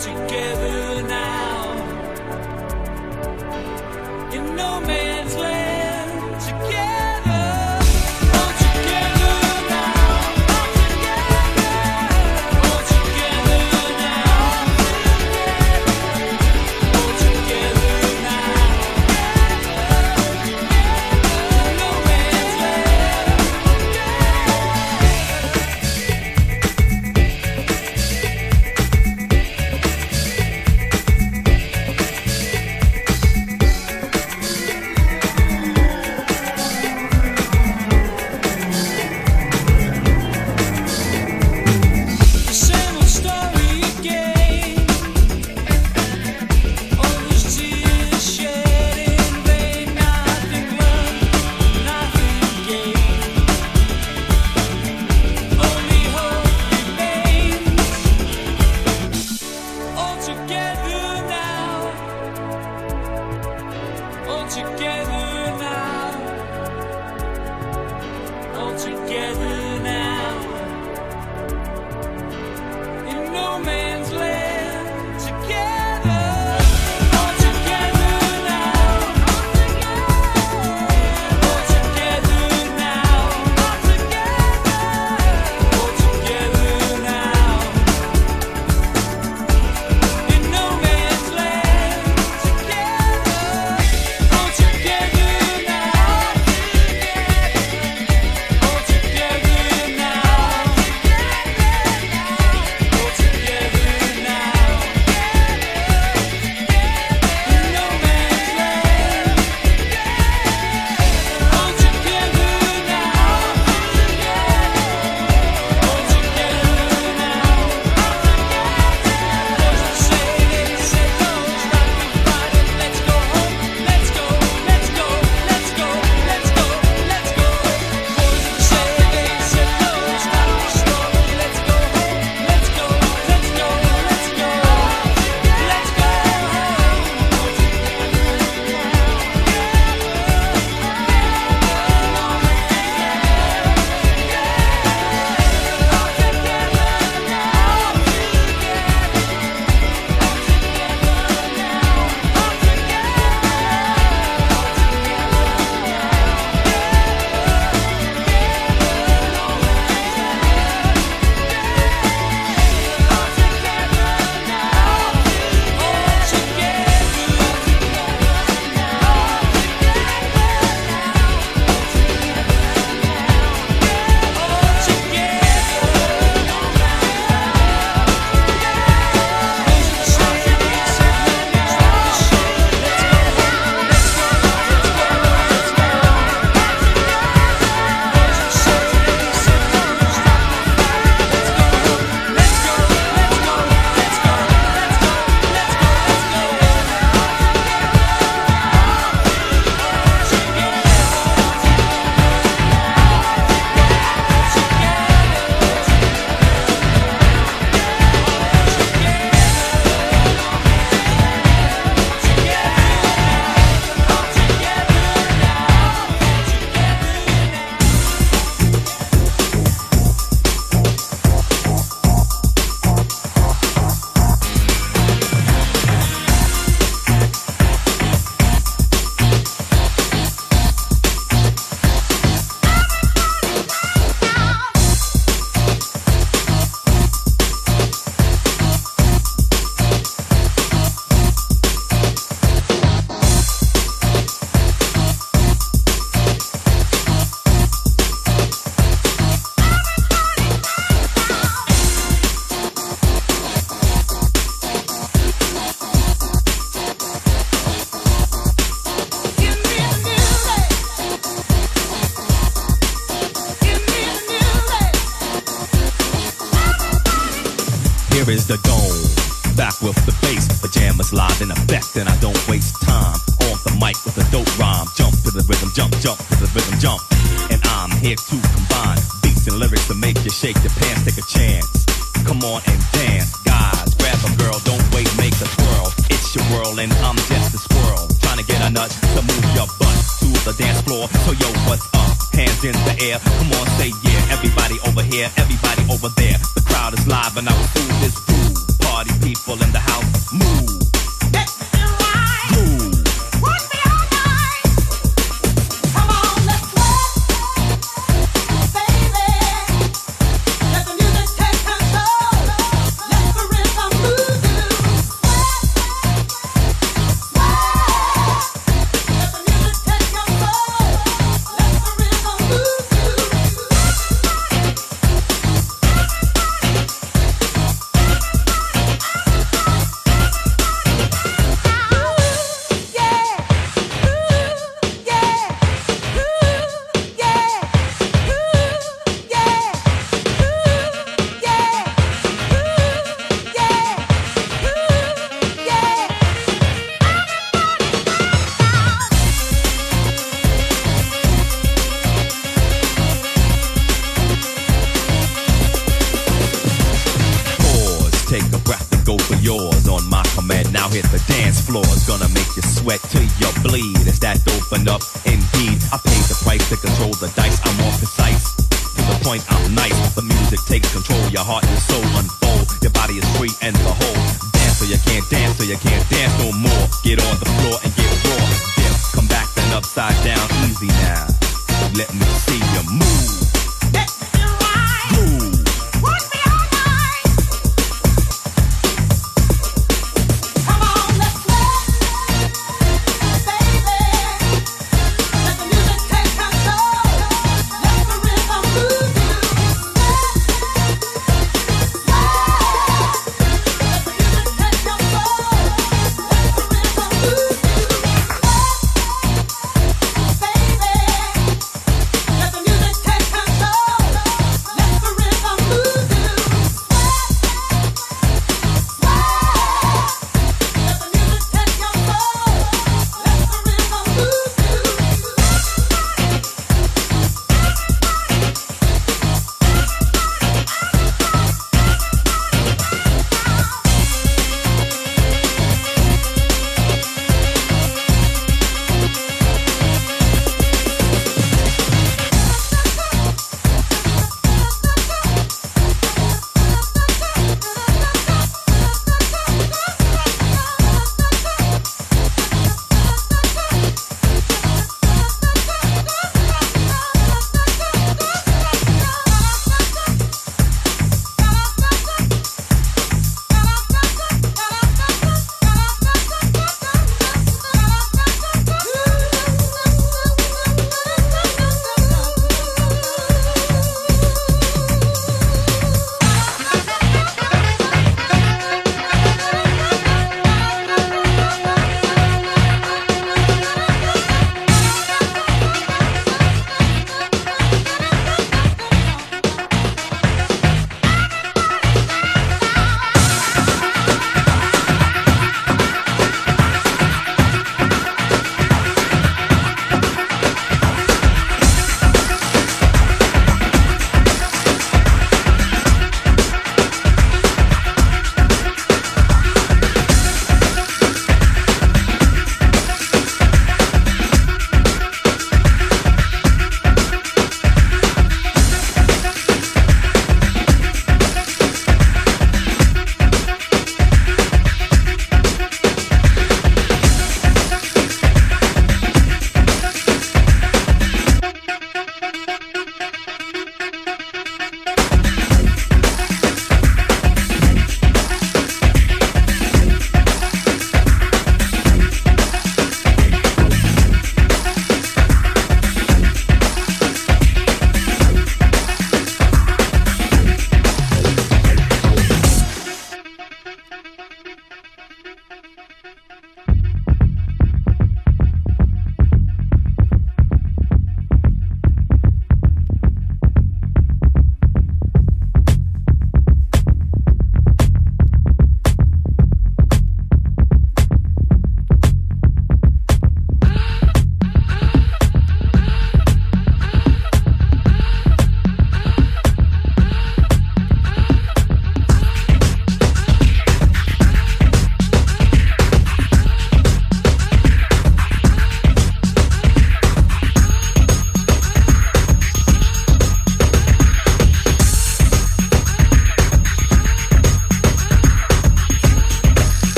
together now in no man's land.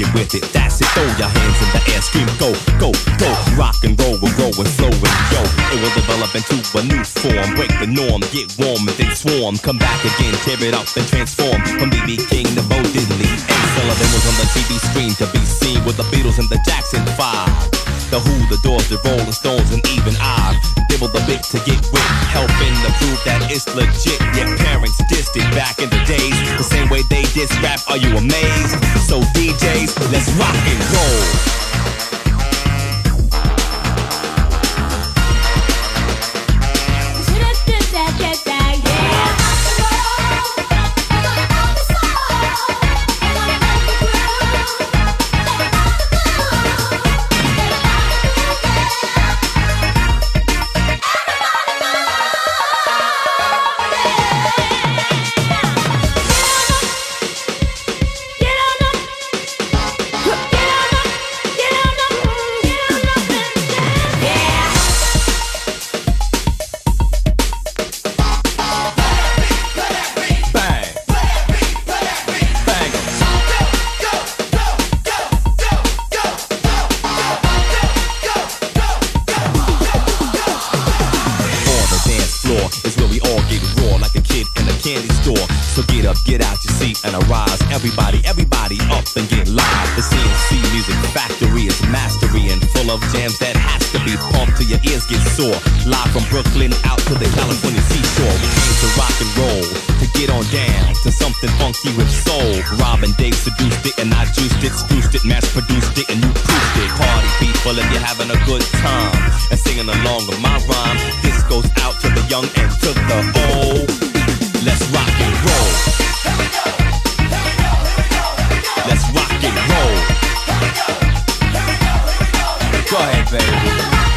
On, with it. That's it. Throw your hands in the air, scream, go, go, go. Rock and roll, we're rolling, flowing, yo. It will develop into a new form. Break the norm, get warm, and then swarm. Come back again, tear it up and transform. From BB King to Bo Diddley. Ed Sullivan was on the TV screen to be seen with the Beatles and the Jackson 5. The Who, the Doors, the Rolling Stones, and even I dibble the bit to get with, helping to prove that it's legit. Your parents dissed it back in the days, the same way they diss rap. Are you amazed? So DJs, let's rock and roll. to something funky with soul. Robin Dave seduced it and I juiced it, spruced it, mass produced it, and you proofed it. Party people, if you're having a good time and singing along with my rhyme, this goes out to the young and to the old. Let's rock and roll. Here we go. Here we go. Here we go. Let's rock and roll. Here we go. Here we go. Here we go. go ahead, baby.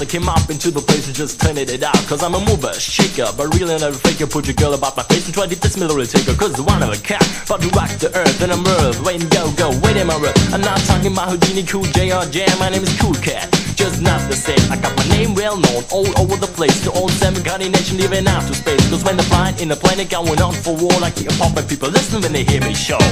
I came up into the place and just turned it out. Cause I'm a mover, shaker, but really never fake Put your girl about my face and try to diss me, little taker. Cause one of a cat, but to rock the earth and I'm earth. Wait and go, go, wait in my room. I'm not talking about Whodini, Cool J or Jam. My name is Cool Cat. Just not the same. I got my name well known all over the place. The old seven county nation living out to space. Cause when the blind in the planet going on for war, I keep popping people listen when they hear me show.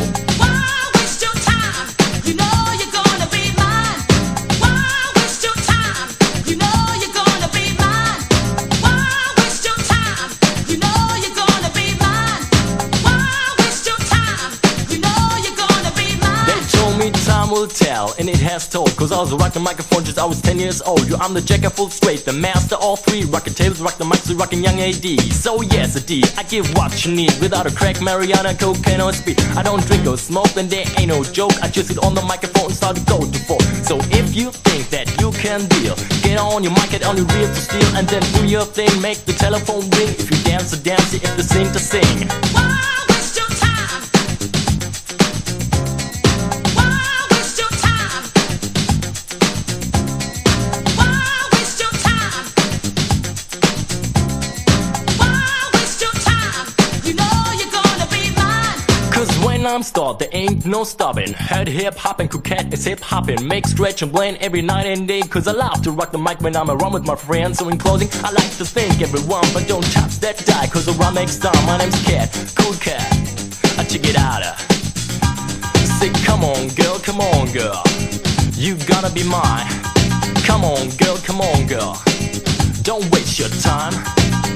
Will tell, and it has told. Cause I was rocking microphone just I was 10 years old. Yo, I'm the jack of full straight, the master all three. Rocking tables, rock the mics, rocking young AD. So yes, a D, I give what you need. Without a crack, marijuana, cocaine, or speed. I don't drink or smoke, and there ain't no joke. I just sit on the microphone and start to go to four. So if you think that you can deal, get on your mic, get on your reel to steal, and then do your thing, make the telephone ring. If you dance to dance, if you sing to sing. I'm start, there ain't no stopping. Head hip hopping, coquette is hip hopping. Make stretch and blend every night and day. Cause I love to rock the mic when I'm around with my friends. So in closing, I like to thank everyone, but don't touch that die. Cause rhyme makes time. My name's Cat, cool cat. I check it out. Say, come on, girl, come on, girl. You gotta be mine. Come on, girl, come on, girl. Don't waste your time.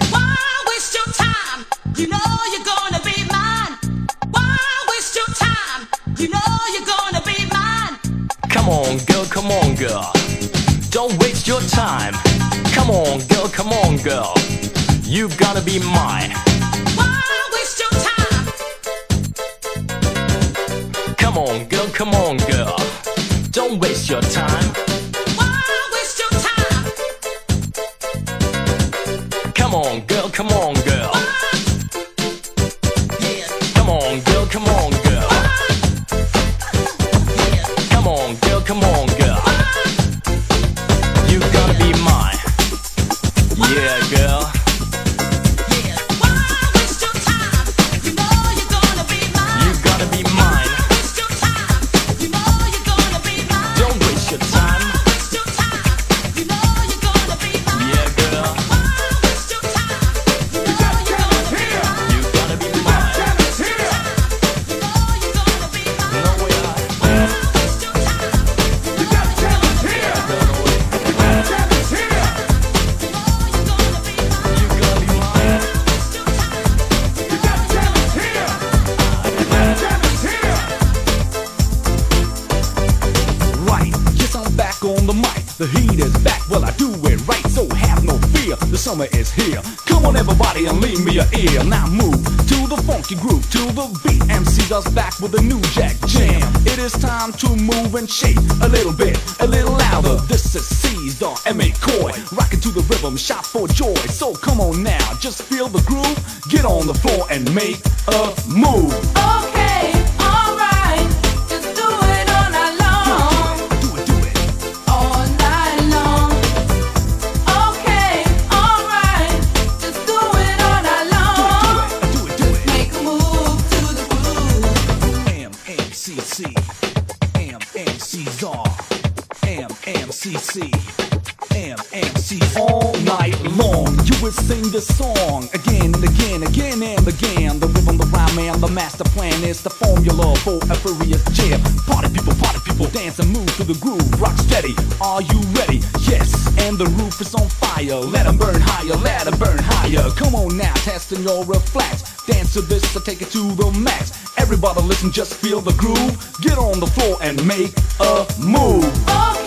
Why waste your time? You know you're gonna be You know you're gonna be mine. Come on, girl, come on, girl. Don't waste your time. Come on, girl, come on, girl. You gotta be mine. Why waste your time? Come on, girl, come on, girl. Don't waste your time. Summer is here. Come on, everybody, and leave me your ear. Now move to the funky groove, to the beat. MC does back with a new jack jam. It is time to move and shake a little bit, a little louder. This is Caesar M.A. Coy, rocking to the rhythm, shout for joy. So come on now, just feel the groove. Get on the floor and make a move. This song again and again, again and again. The rhythm, the rhyme, and the master plan is the formula for a furious jam. Party people, party people, dance and move to the groove. Rock steady, are you ready? Yes, and the roof is on fire. Let 'em burn higher, let 'em burn higher. Come on now, testing your reflex. Dance to this, so take it to the max. Everybody listen, just feel the groove. Get on the floor and make a move. Okay,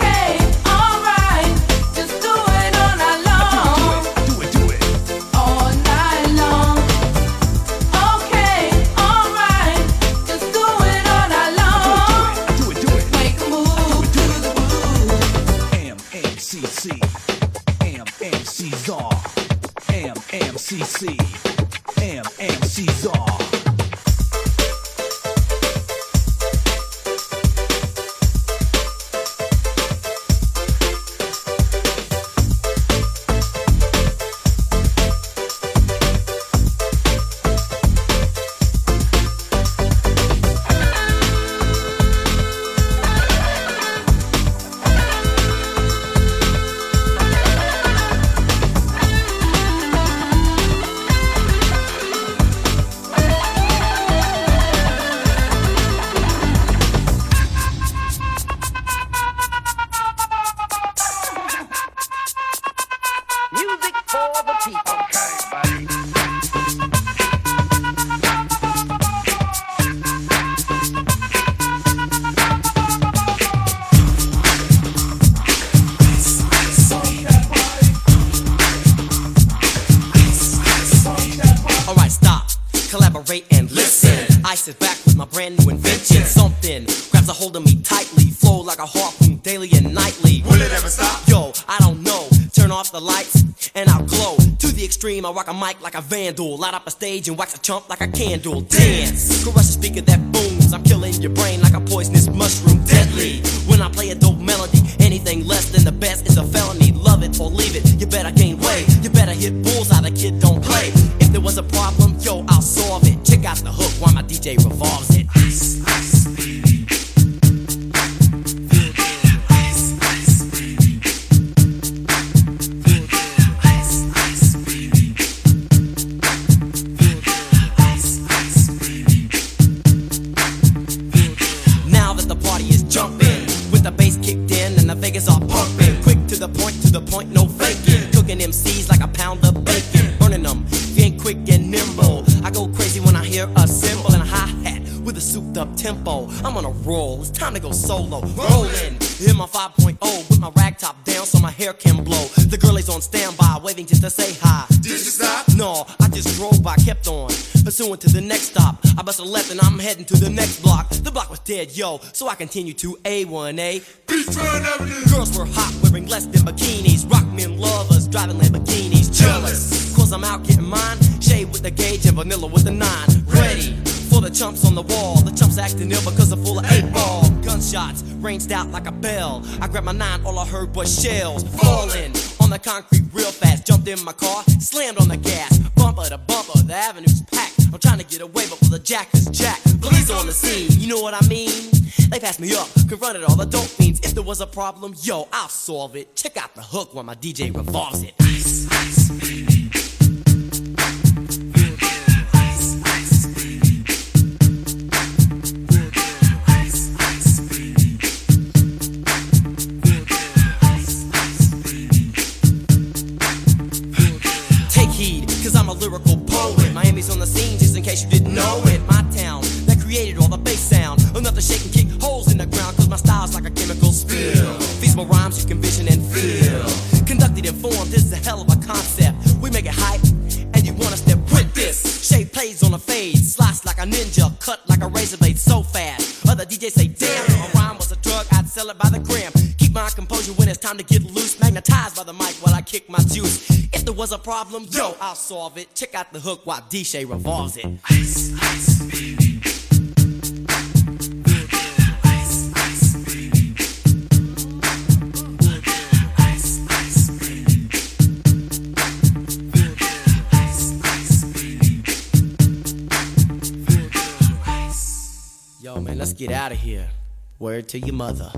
chump like a candle. Dance, crush a speaker that booms. I'm killing your brain standby, waving just to say hi. Did you stop? No, I just drove by, kept on. Pursuing to the next stop. I bust a left and I'm heading to the next block. The block was dead, yo, so I continue to A1A. Beachfront Avenue. Girls were hot, wearing less than bikinis. Rock men lovers, driving Lamborghinis. Jealous, cause I'm out getting mine. Shade with the gauge and vanilla with the nine. Ready for the chumps on the wall. The chumps acting ill because I'm full of eight ball. Gunshots ranged out like a bell. I grabbed my nine, all I heard was shells falling the concrete real fast. Jumped in my car, slammed on the gas. Bumper to bumper, the avenue's packed. I'm trying to get away, but the jack is jacked. Police on the scene, you know what I mean? They passed me up, confronted all the dope fiends. If there was a problem, yo, I'll solve it. Check out the hook while my DJ revolves it. Ice, you didn't know it. My town that created all the bass sound. Enough to shake and kick holes in the ground, cause my style's like a chemical spill. Feasible rhymes you can vision and feel. Conducted and formed, this is a hell of a concept. We make it hype, and you wanna step with this. Shape plays on a fade, slice like a ninja, cut like a razor blade so fast. Other DJs say, damn, if a rhyme was a drug, I'd sell it by the gram. Keep my composure when it's time to get loose. Magnetized by the mic while I kick my juice. Was a problem, yo, I'll solve it. Check out the hook while DJ revolves it. Ice, ice, baby. Yo, man, let's get out of here. Word to your mother.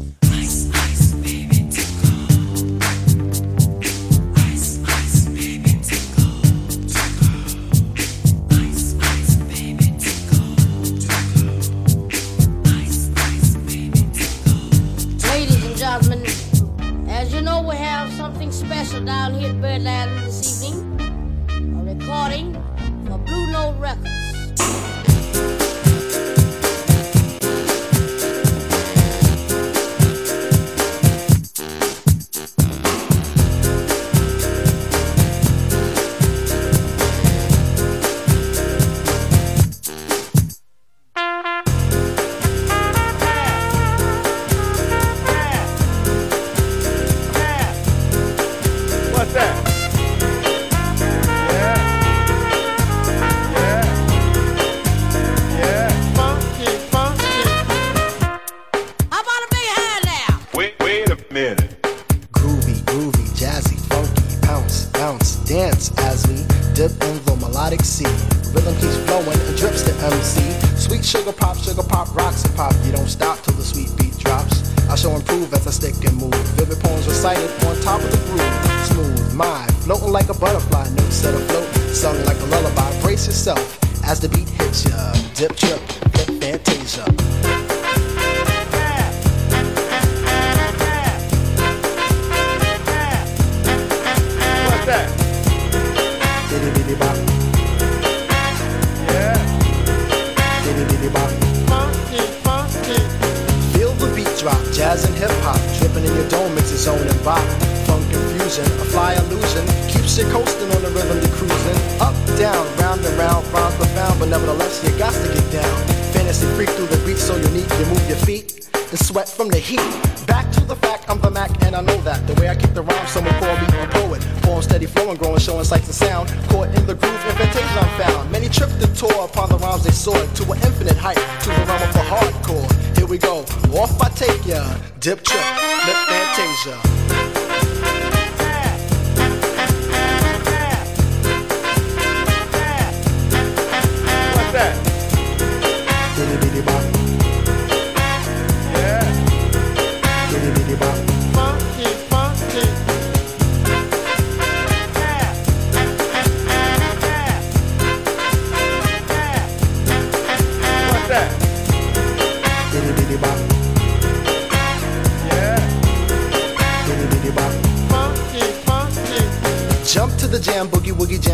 fly illusion keeps you coasting on the rhythm you're cruising. Up, down, round and round, rhymes profound, but nevertheless you got to get down. Fantasy freak through the beat, so unique, you move your feet and sweat from the heat. Back to the fact, I'm the Mac, and I know that. The way I kick the rhyme, someone call me a poet. Form steady flowing, growing, showing sights and sound. Caught in the groove, invitation I'm found. Many tripped and tore upon the rhymes they soared to an infinite height, to the realm of the hardcore. Here we go, off I take ya, dip trip, lip fantasia.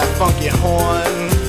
that funky horn.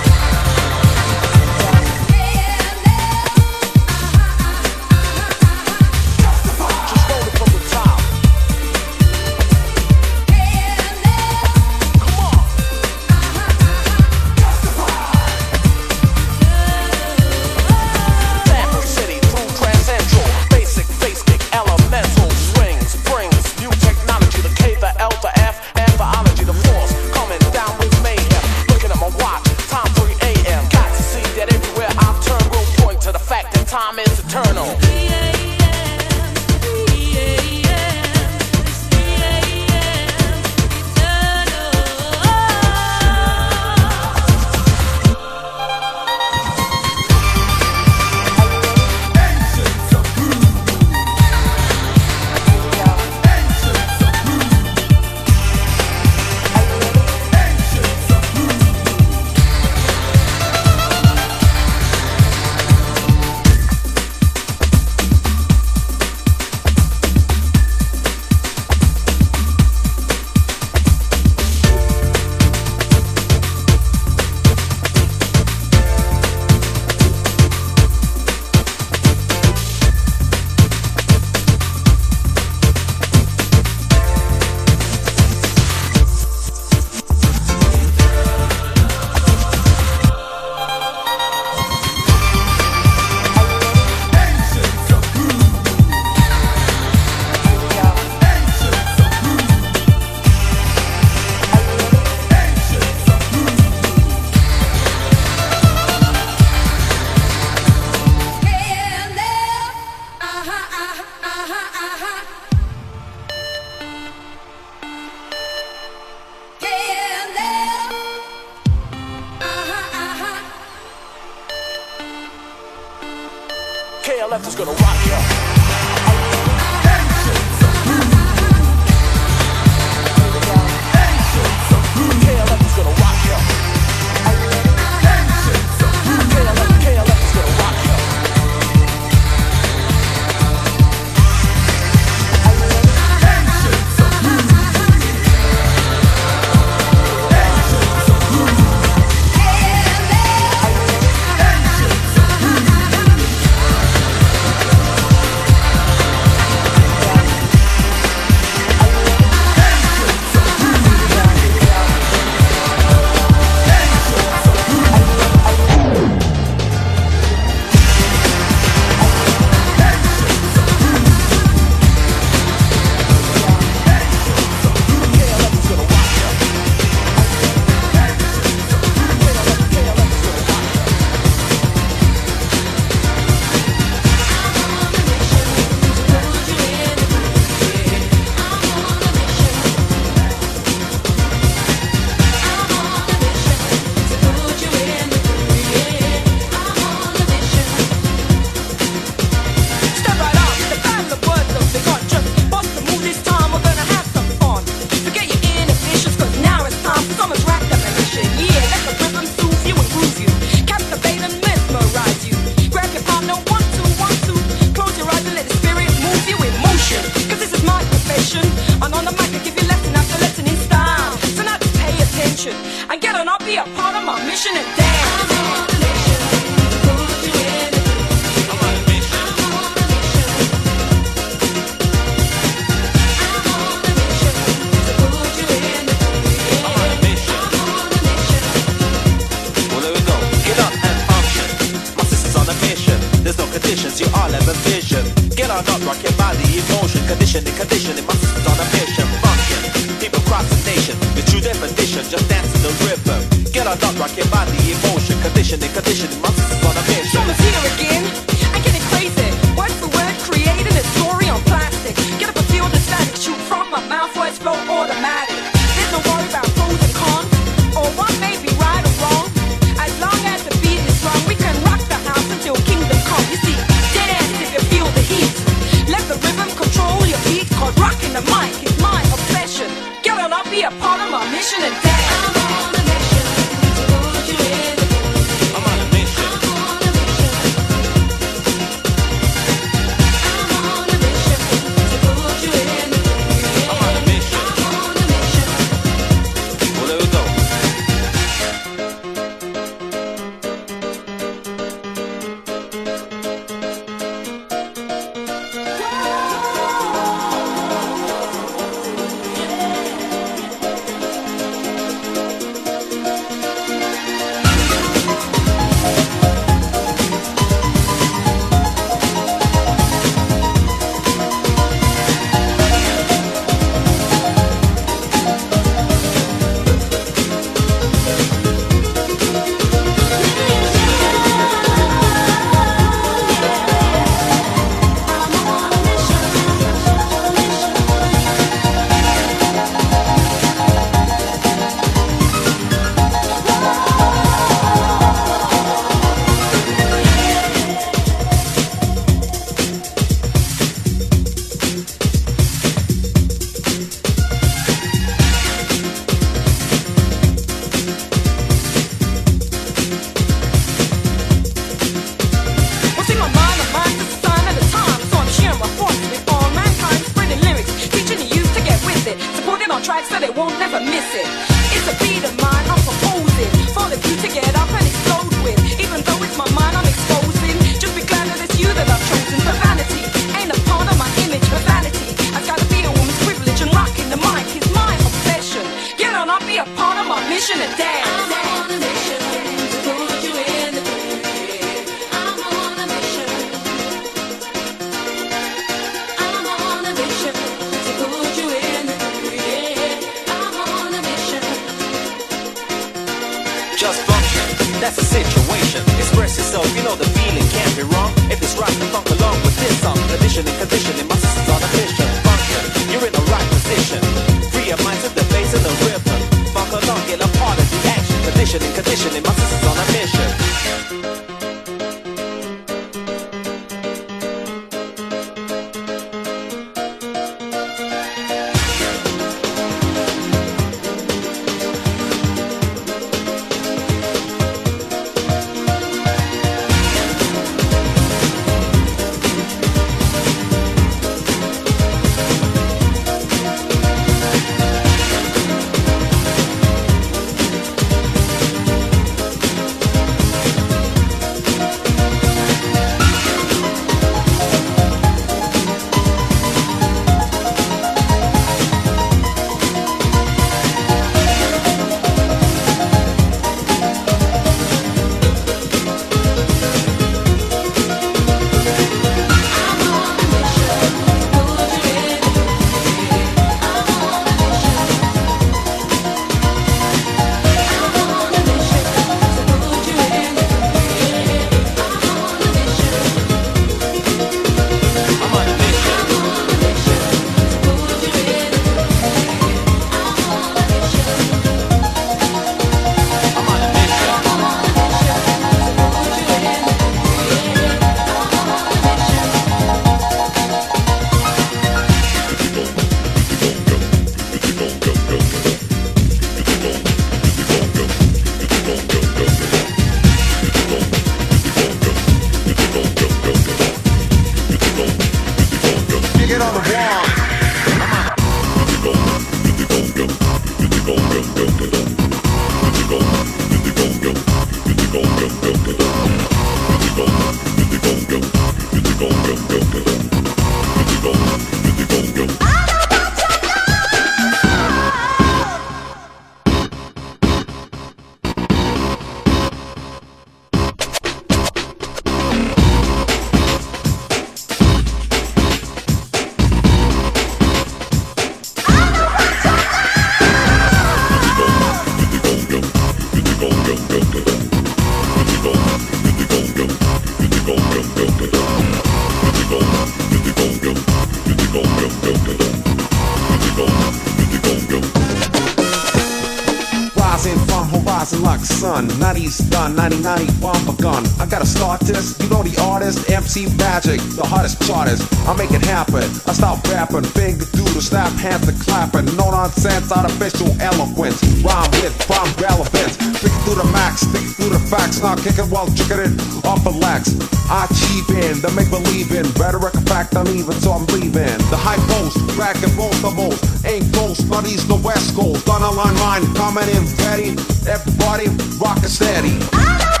90 bomb begun. I gotta start this. You know the artist, MC Magic, the hottest chartist. I make it happen. I start rapping, finger do the snap, hands to clapping. No nonsense, artificial eloquence. Rhyme with rhyme relevance. Pick through the max, stick through the facts. Not kicking while tricking it off the lax. I cheap in, the make believe in. Rhetoric, a fact, uneven, so I'm leaving. The high post, back and both the most. Ain't ghost, but he's the west coast. On a line, mine, coming in ready. Everybody, rockin' steady.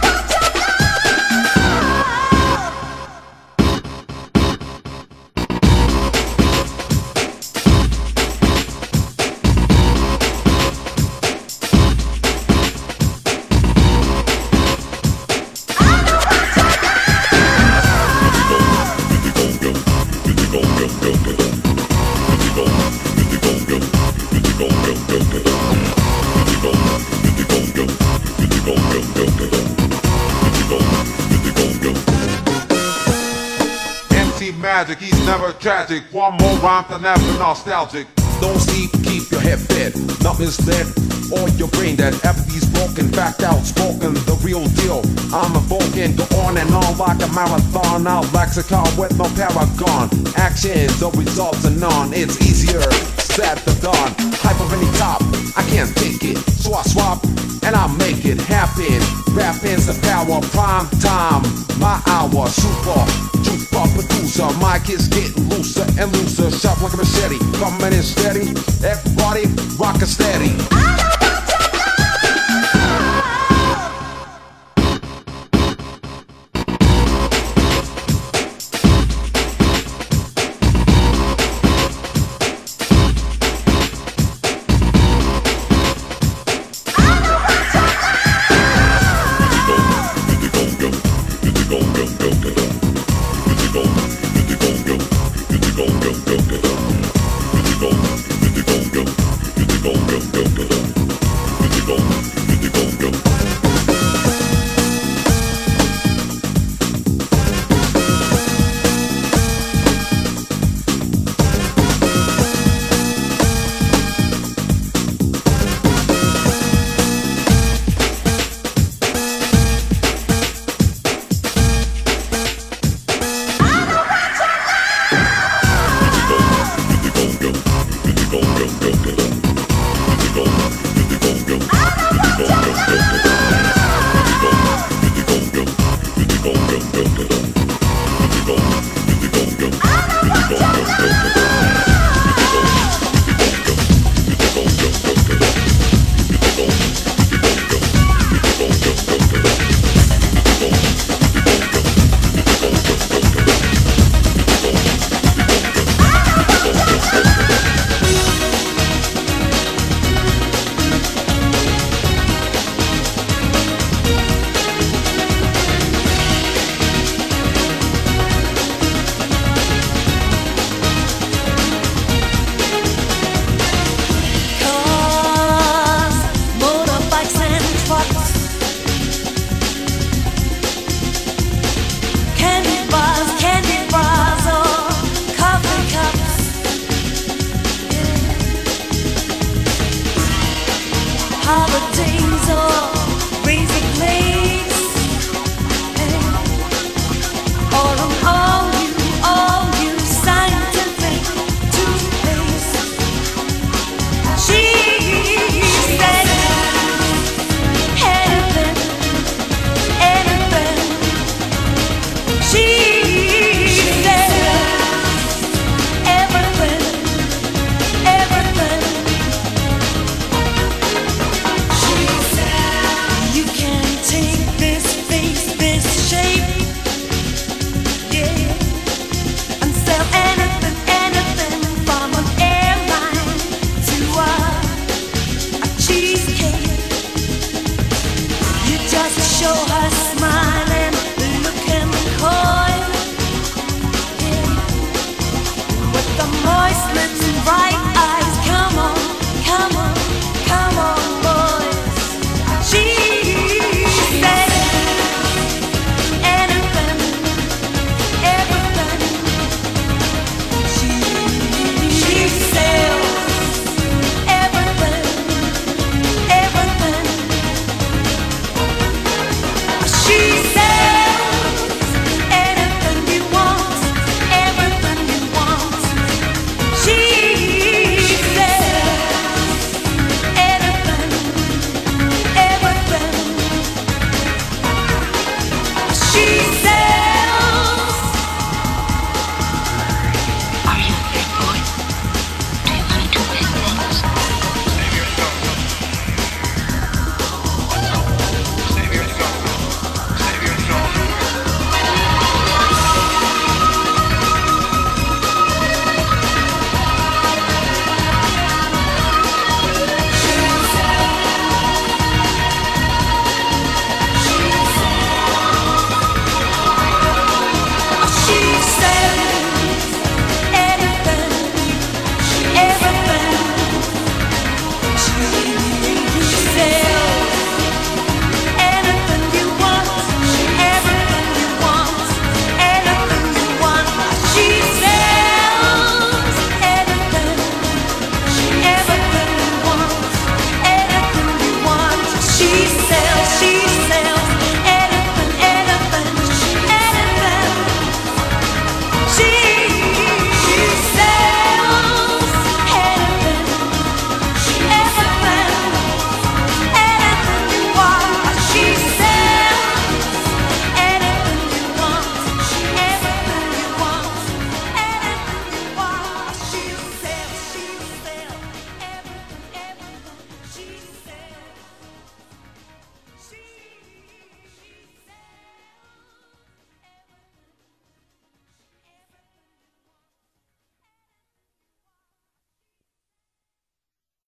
Never tragic. One more rhyme than ever nostalgic. Don't sleep, keep your head fed, not misled, or your brain dead. Everything's broken, fact outspoken, the real deal. I'm evoking, go on and on like a marathon. Out lexicon with no paragon. Actions, the results are none. It's easier said than done. Hype of any top, I can't take it, so I swap and I make it happen. Rapping's the power, prime time, my hour, super. Super producer, is getting looser and looser. Sharp like a machete, coming in steady. Everybody rockin' steady.